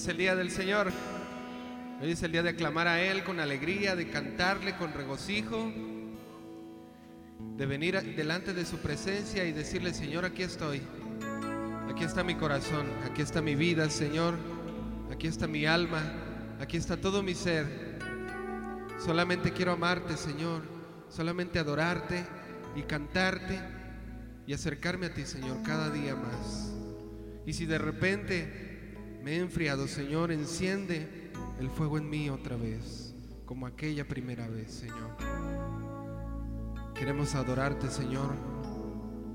es el día del Señor. Hoy es el día de aclamar a Él con alegría, de cantarle con regocijo, de venir delante de su presencia y decirle, Señor, aquí estoy. Aquí está mi corazón, aquí está mi vida, Señor. Aquí está mi alma, aquí está todo mi ser. Solamente quiero amarte, Señor. Solamente adorarte y cantarte y acercarme a ti, Señor, cada día más. Y si de repente me he enfriado, Señor, enciende el fuego en mí otra vez, como aquella primera vez, Señor. Queremos adorarte, Señor,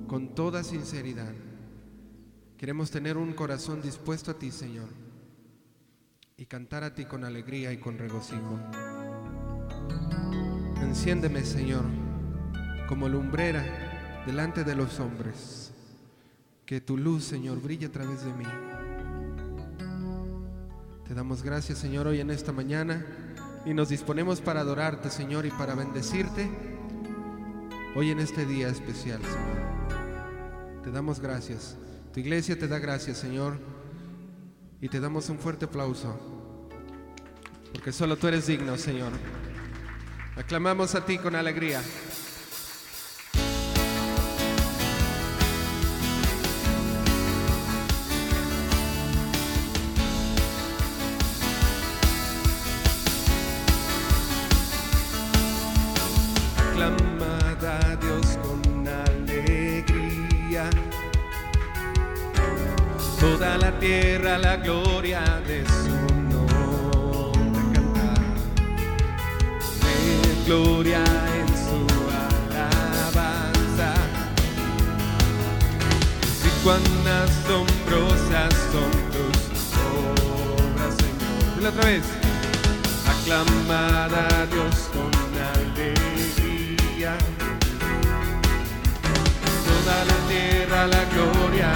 con toda sinceridad. Queremos tener un corazón dispuesto a ti, Señor, y cantar a ti con alegría y con regocijo. Enciéndeme, Señor, como lumbrera delante de los hombres. Que tu luz, Señor, brille a través de mí. Te damos gracias, Señor, hoy en esta mañana y nos disponemos para adorarte, Señor, y para bendecirte hoy en este día especial, Señor. Te damos gracias. Tu iglesia te da gracias, Señor, y te damos un fuerte aplauso, porque solo tú eres digno, Señor. Aclamamos a ti con alegría. Tierra la gloria de su nombre cantar. De gloria en su alabanza. Y cuán asombrosas son tus obras, Señor. Dile otra vez. Aclamad a Dios con alegría. Toda la tierra la gloria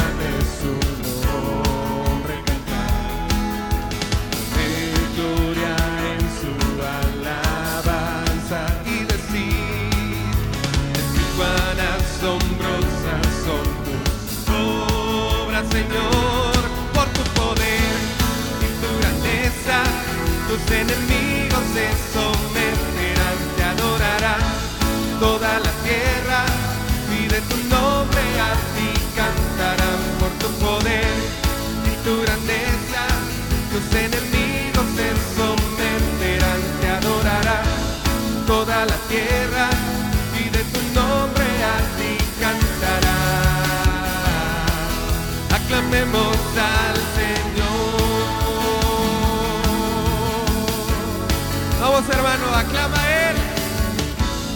Hermano, aclama a Él,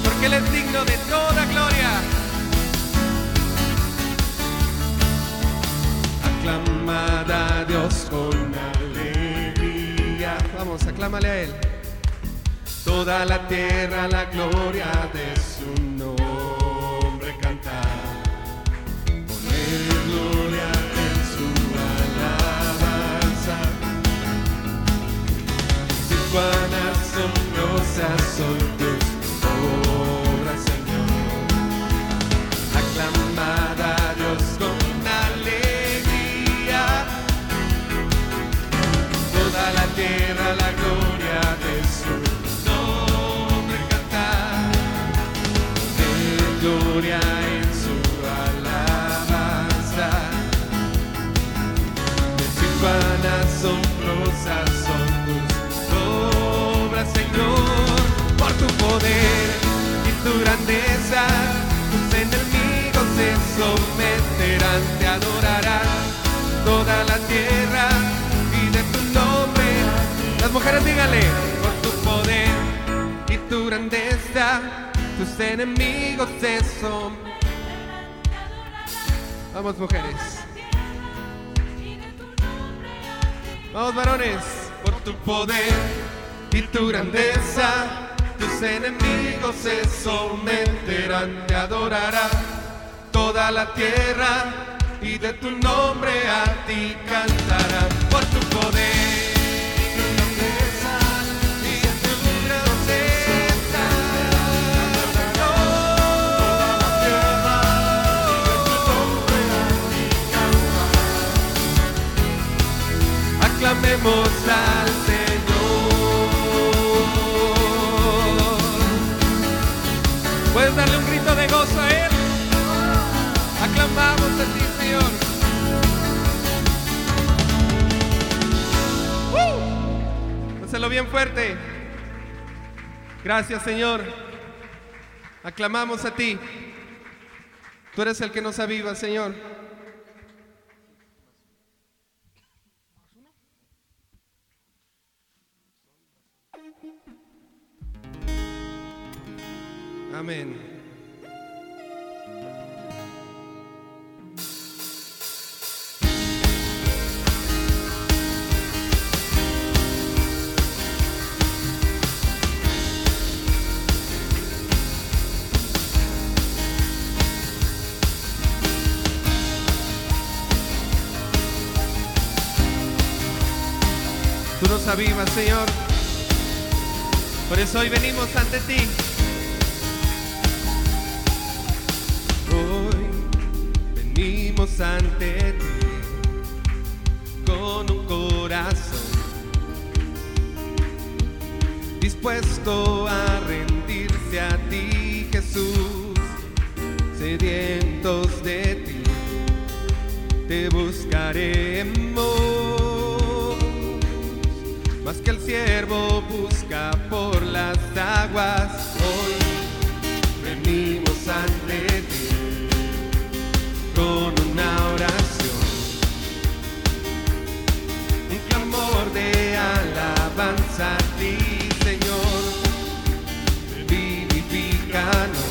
porque Él es digno de toda gloria. Aclamad a Dios con alegría. Vamos, aclámale a Él. Toda la tierra la gloria de su nombre cantar. Si cuán asombrosas adorarán toda la tierra y de tu nombre. Las mujeres díganle, por tu poder y tu grandeza, tus enemigos se someterán. Vamos mujeres. Vamos varones, por tu poder y tu grandeza, tus enemigos se someterán, te adorarán toda la tierra y de tu nombre a ti cantarán por tu poder. tu grandeza, y de tu grandeza, toda la tierra y de tu nombre. Aclamemos al Señor. Puedes darle un grito de gozo a Él. Aclamamos a ti, Dáselo bien fuerte. Gracias, Señor. Aclamamos a ti. Tú eres el que nos aviva, Señor. Amén. Tú nos avivas, Señor. Por eso hoy venimos ante ti. Hoy venimos ante ti con un corazón dispuesto a rendirse a ti, Jesús, sedientos de ti, te buscaremos, que el siervo busca por las aguas. Hoy venimos ante ti con una oración, un clamor de alabanza a ti, Señor. Vivifícanos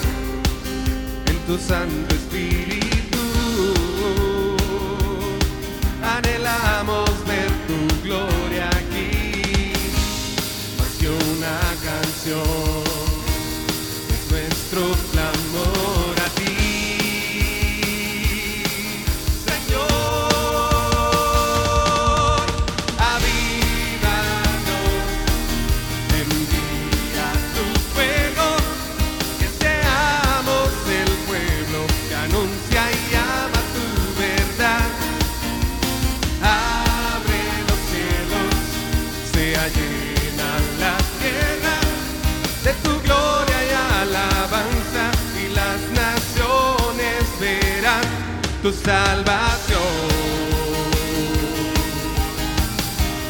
en tu Santo Espíritu. Anhelamos ver tu gloria canción. Es nuestro clamor tu salvación.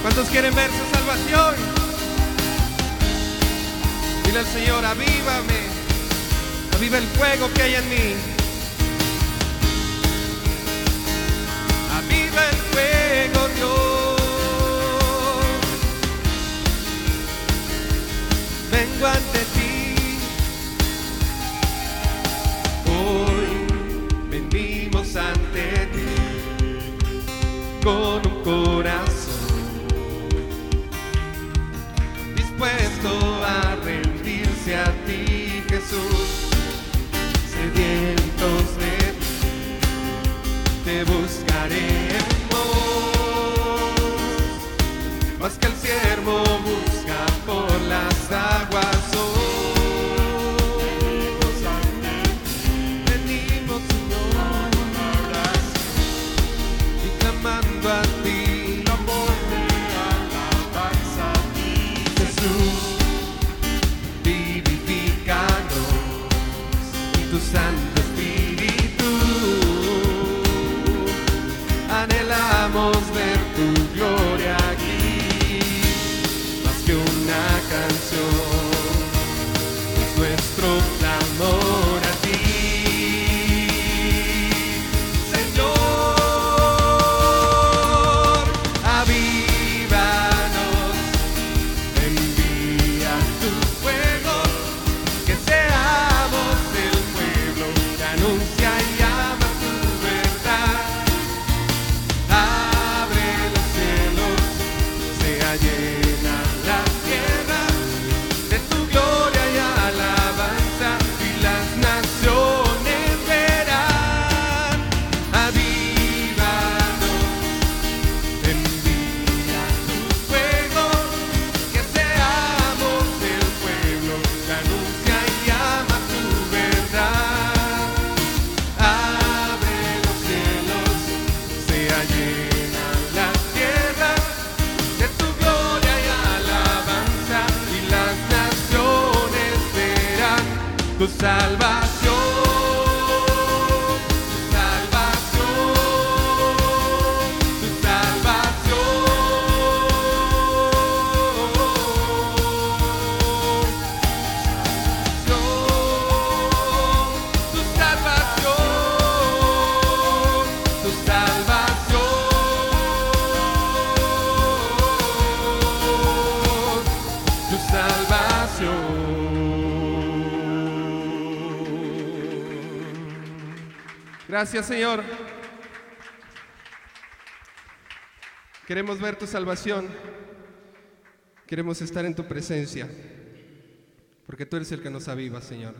¿Cuántos quieren ver su salvación? Dile al Señor, avívame, aviva el fuego que hay en mí. Aviva el fuego, Jesús. Sedientos de ti, te buscaremos Gracias, Señor. Queremos ver tu salvación. Queremos estar en tu presencia. Porque tú eres el que nos aviva, Señor.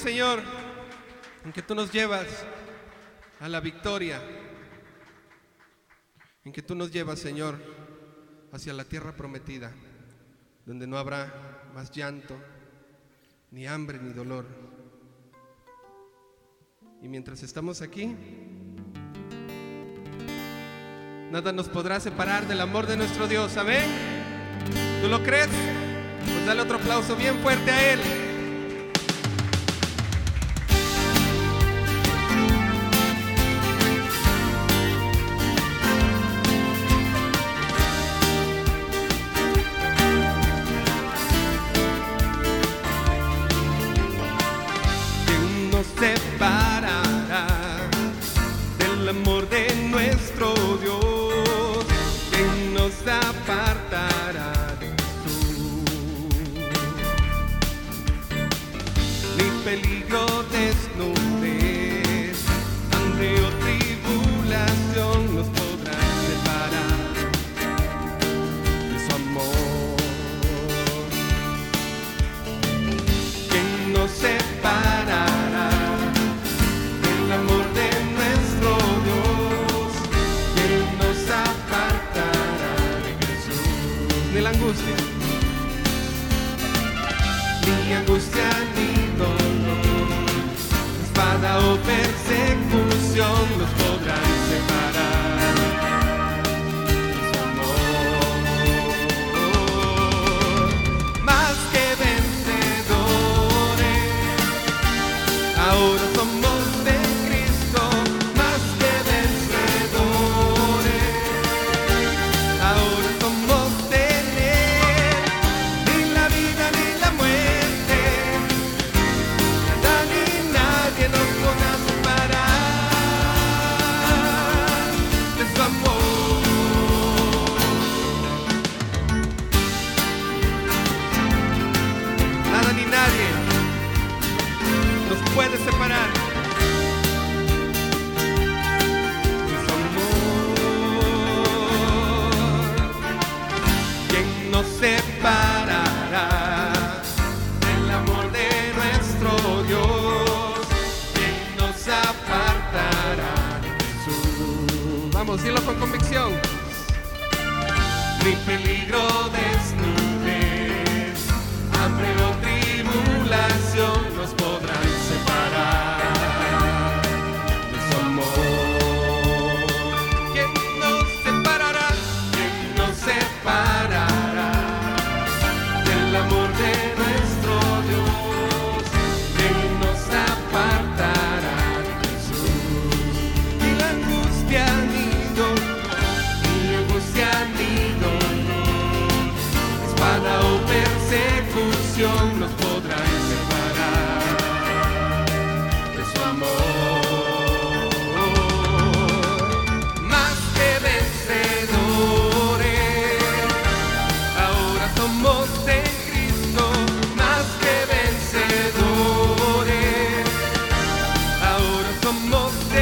Señor, en que tú nos llevas a la victoria, en que tú nos llevas, Señor, hacia la tierra prometida, donde no habrá más llanto, ni hambre, ni dolor. Y mientras estamos aquí, nada nos podrá separar del amor de nuestro Dios. Amén. ¿Tú lo crees? Pues dale otro aplauso bien fuerte a Él.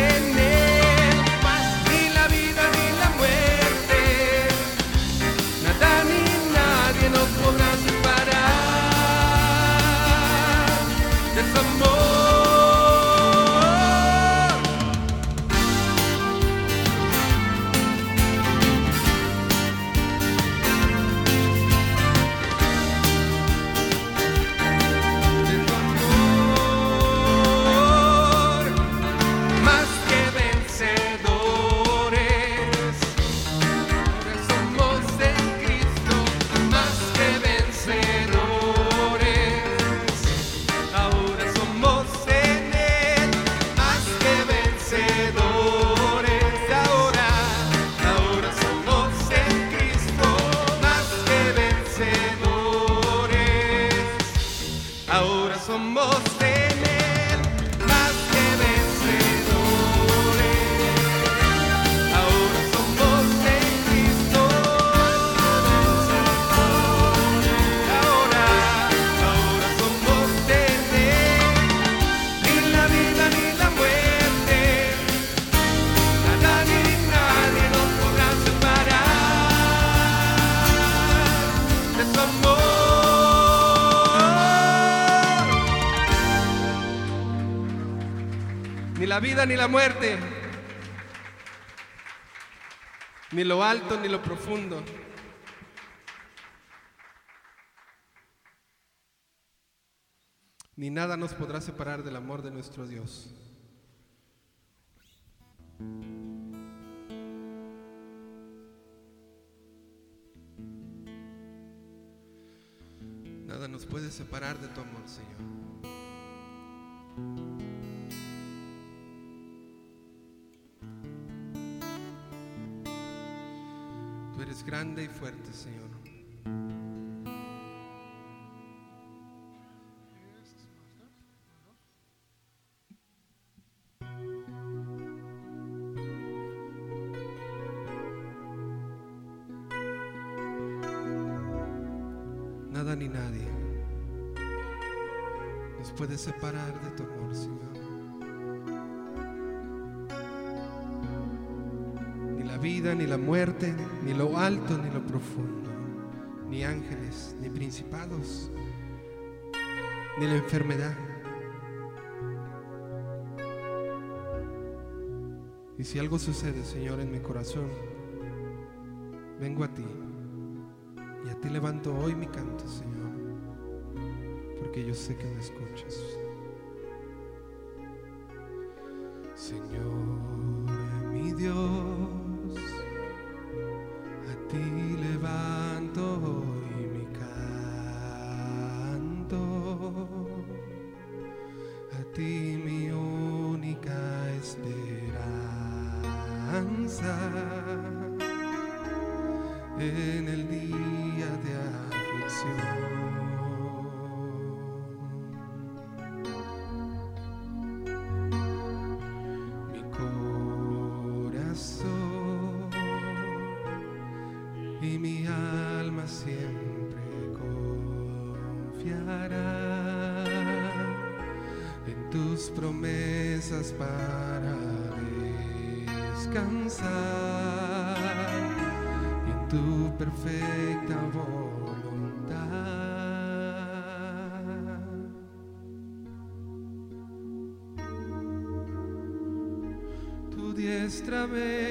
tener. Ni la muerte, ni lo alto ni lo profundo. Ni nada nos podrá separar del amor de nuestro Dios. Nada nos puede separar de tu amor, Señor. Grande y fuerte, Señor. Ni la muerte, ni lo alto, ni lo profundo, ni ángeles, ni principados, ni la enfermedad. Y si algo sucede, Señor, en mi corazón, vengo a ti. Y a ti levanto hoy mi canto, Señor, porque yo sé que me escuchas. Señor, mi Dios, perfecta voluntad. Tu diestra me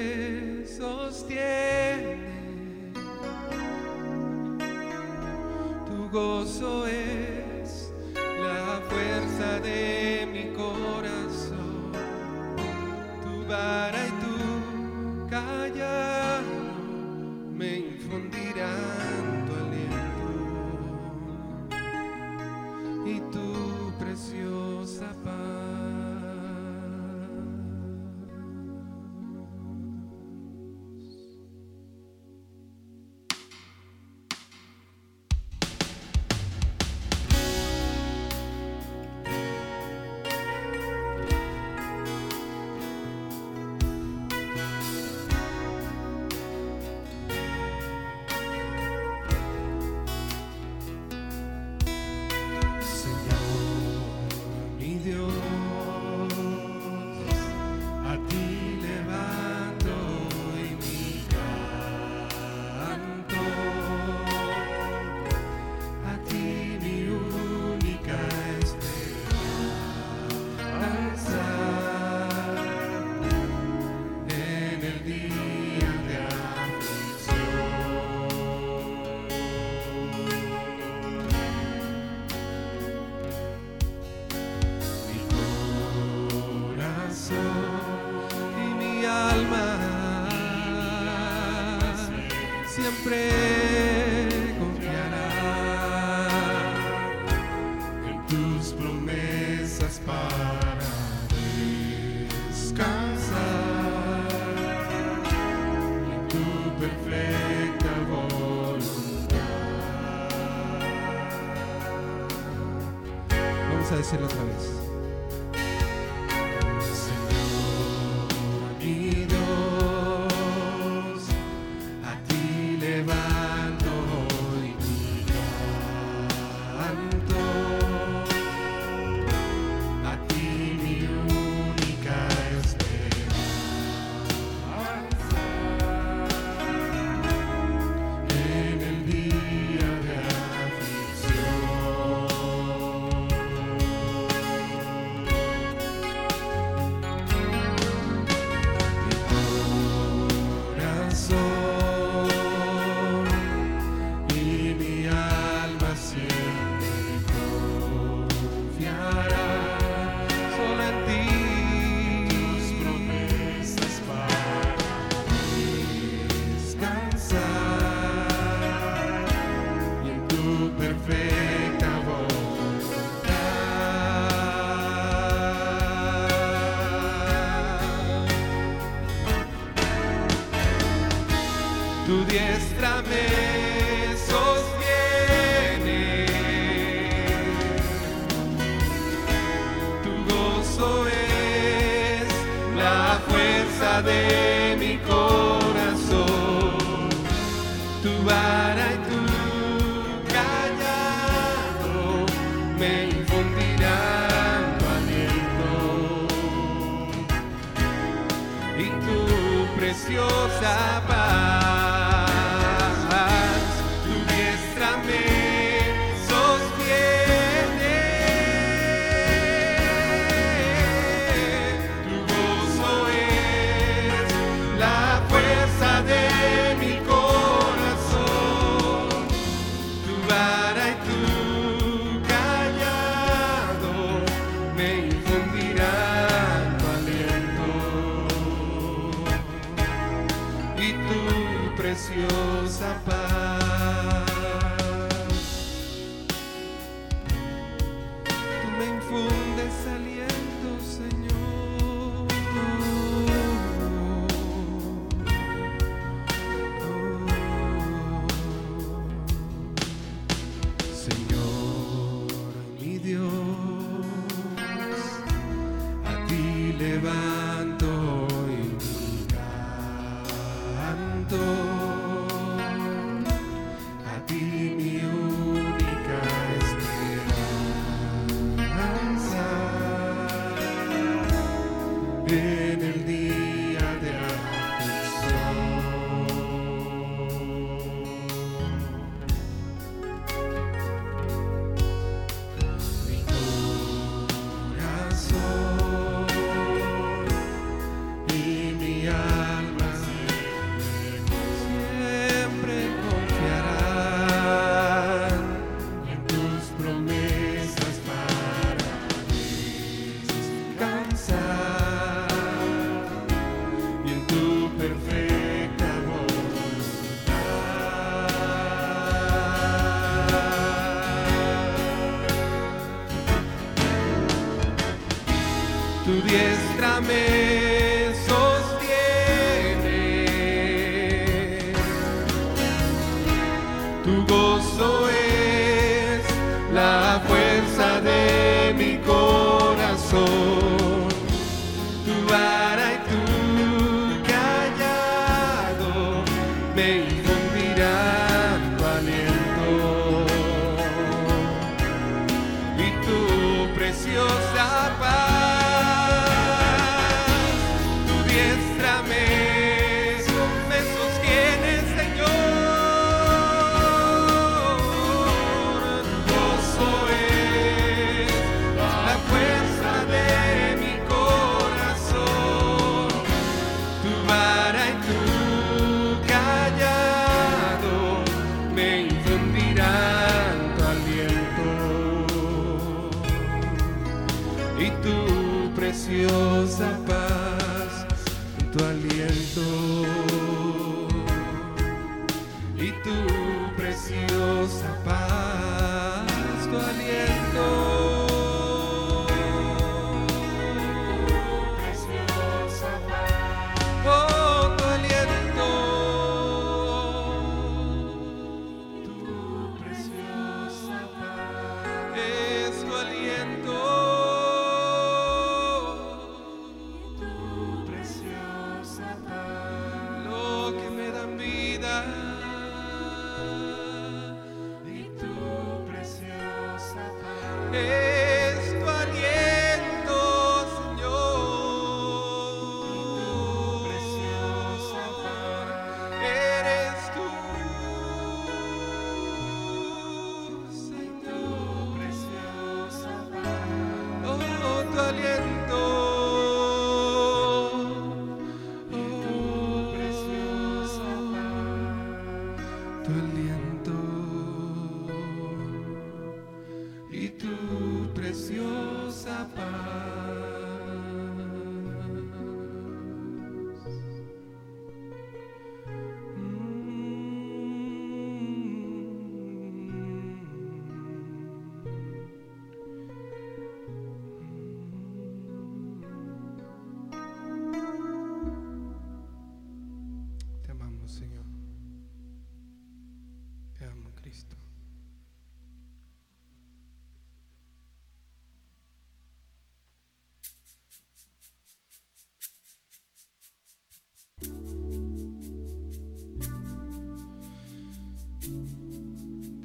y tu preciosa paz,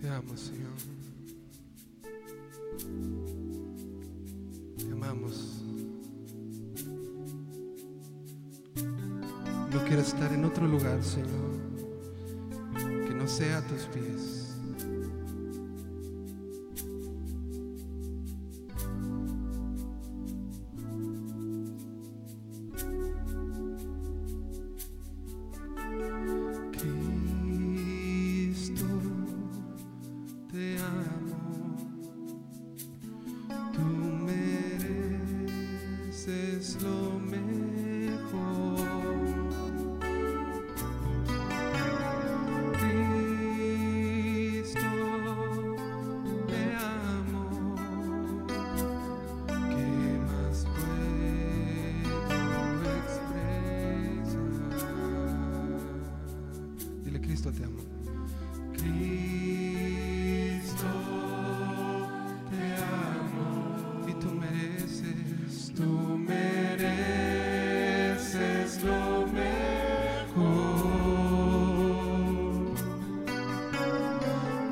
Te amo, Señor. Te amamos. No quiero estar en otro lugar, Señor, que no sea a tus pies.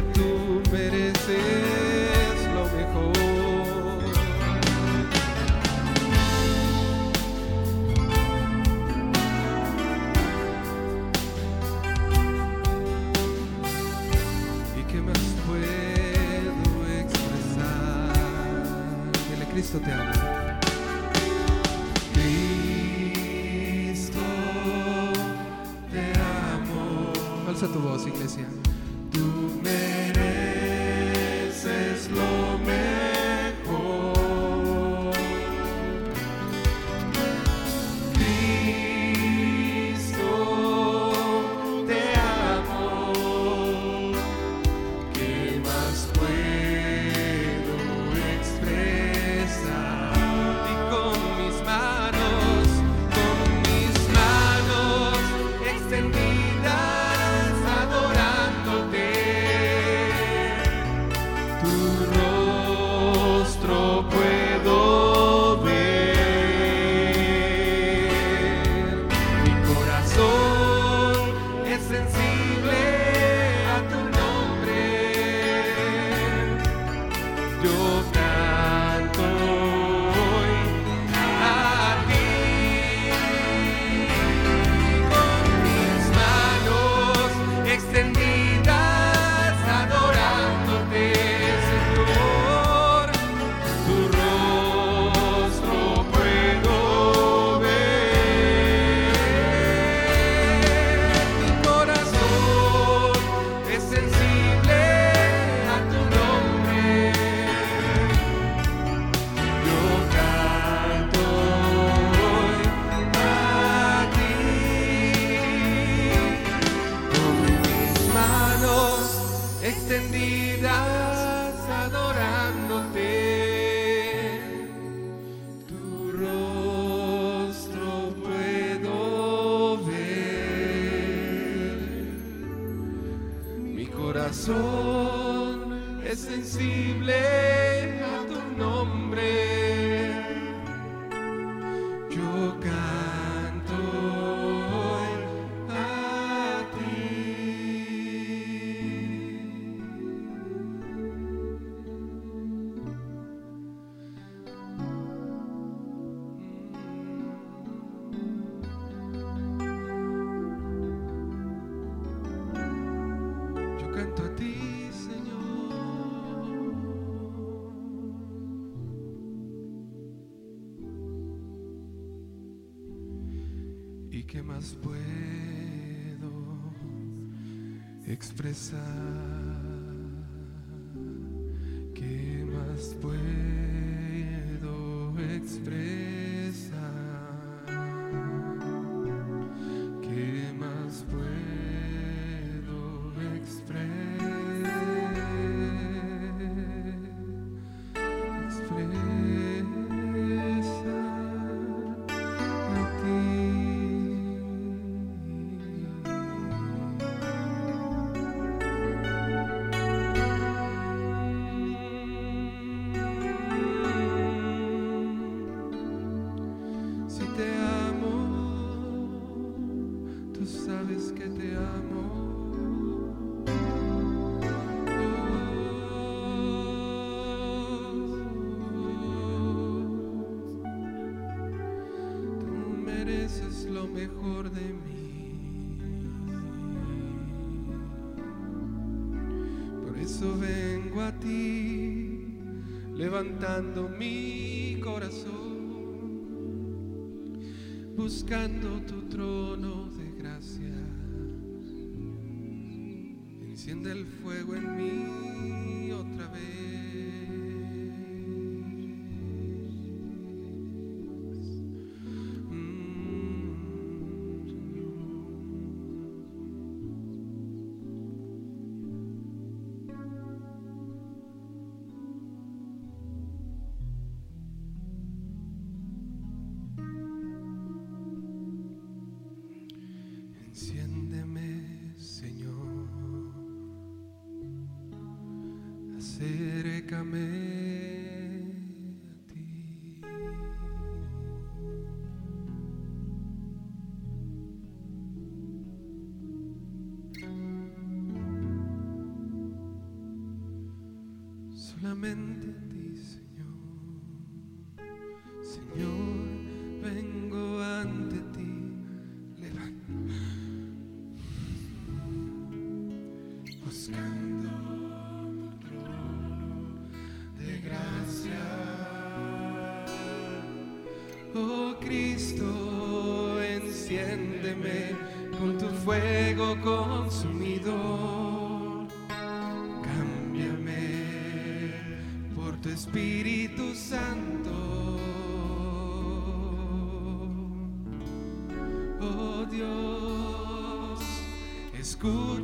tú despre levantando mi corazón, buscando.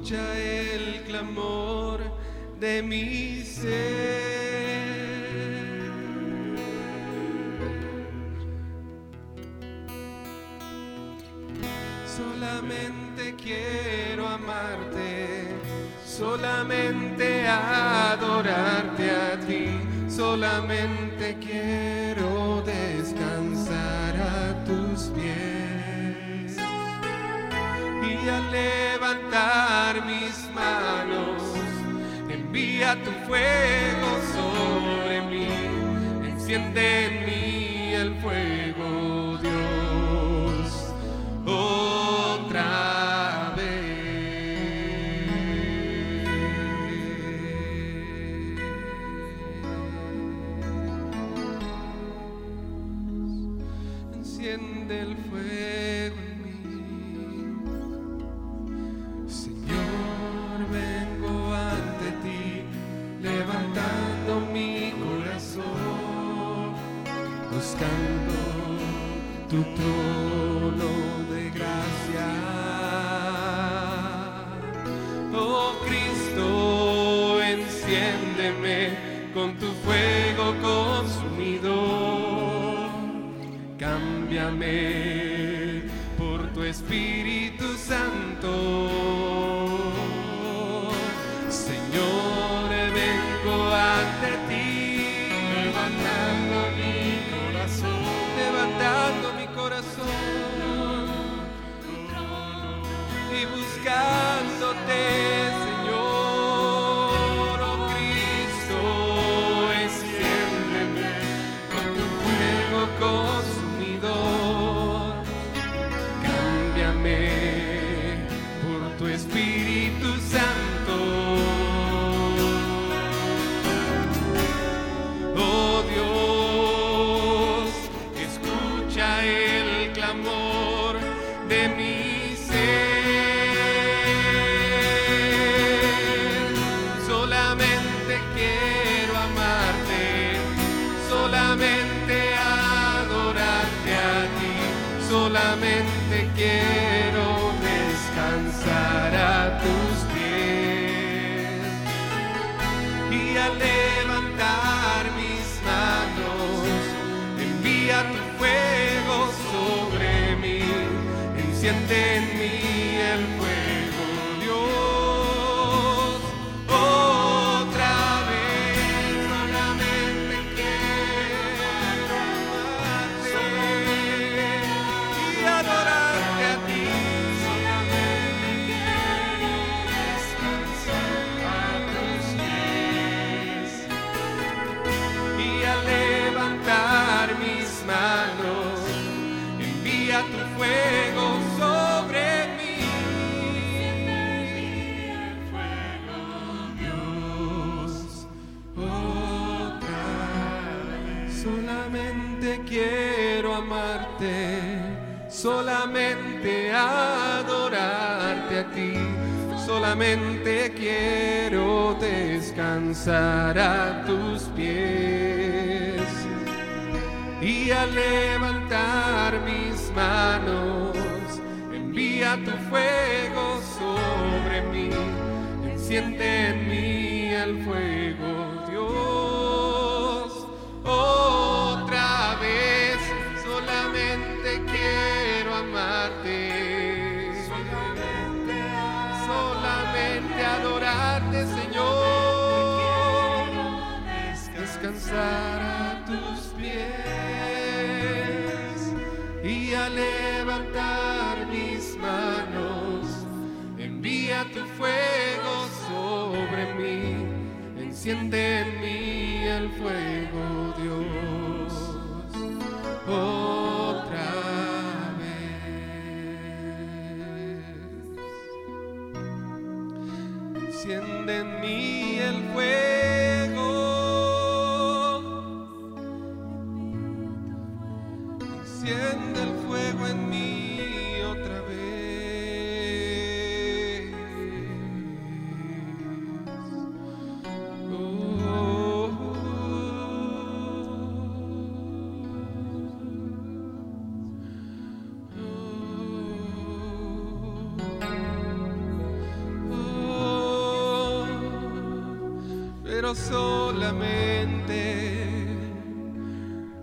escucha el clamor de mi ser. Solamente quiero amarte, solamente adorarte a ti, solamente quiero descansar a levantar mis manos. Envía tu fuego sobre mí, enciende Solamente quiero amarte, solamente adorarte a ti. Solamente quiero descansar a tus pies y al levantar mis manos, envía tu fuego sobre mí, enciende en mí el fuego, a tus pies y al levantar mis manos, envía tu fuego sobre mí, enciende en mí el fuego, solamente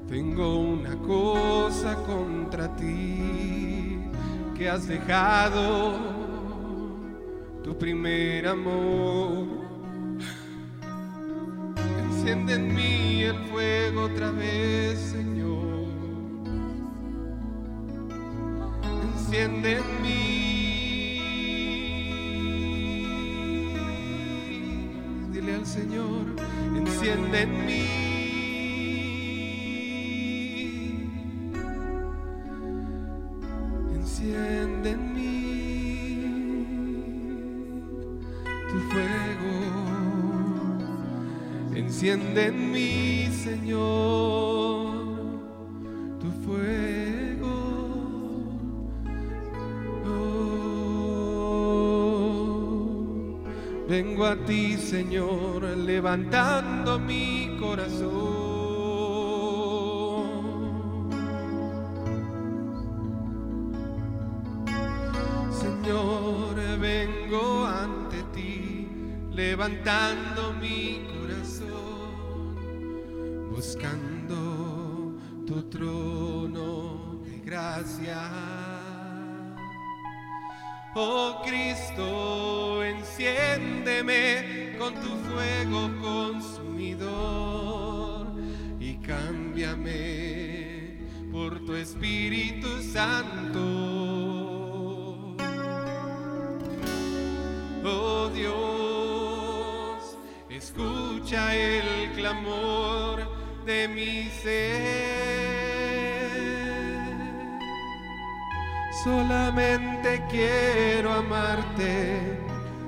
tengo una cosa contra ti, que has dejado tu primer amor. Enciende en mí el fuego otra vez, Señor. Enciende en Enciende en mí, Señor, tu fuego. Oh, vengo a ti, Señor, levantando mi corazón. Señor, vengo ante ti, levantando tu trono de gracia. Oh Cristo, enciéndeme con tu fuego consumidor y cámbiame por tu Espíritu Santo. Oh Dios, escucha el clamor de mi ser. Solamente quiero amarte,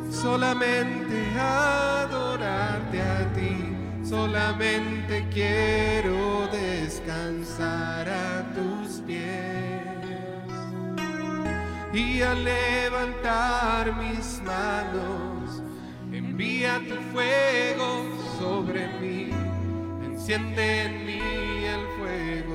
solamente adorarte a ti, solamente quiero descansar a tus pies. Y al levantar mis manos, envía tu fuego sobre mí, enciende en mí el fuego,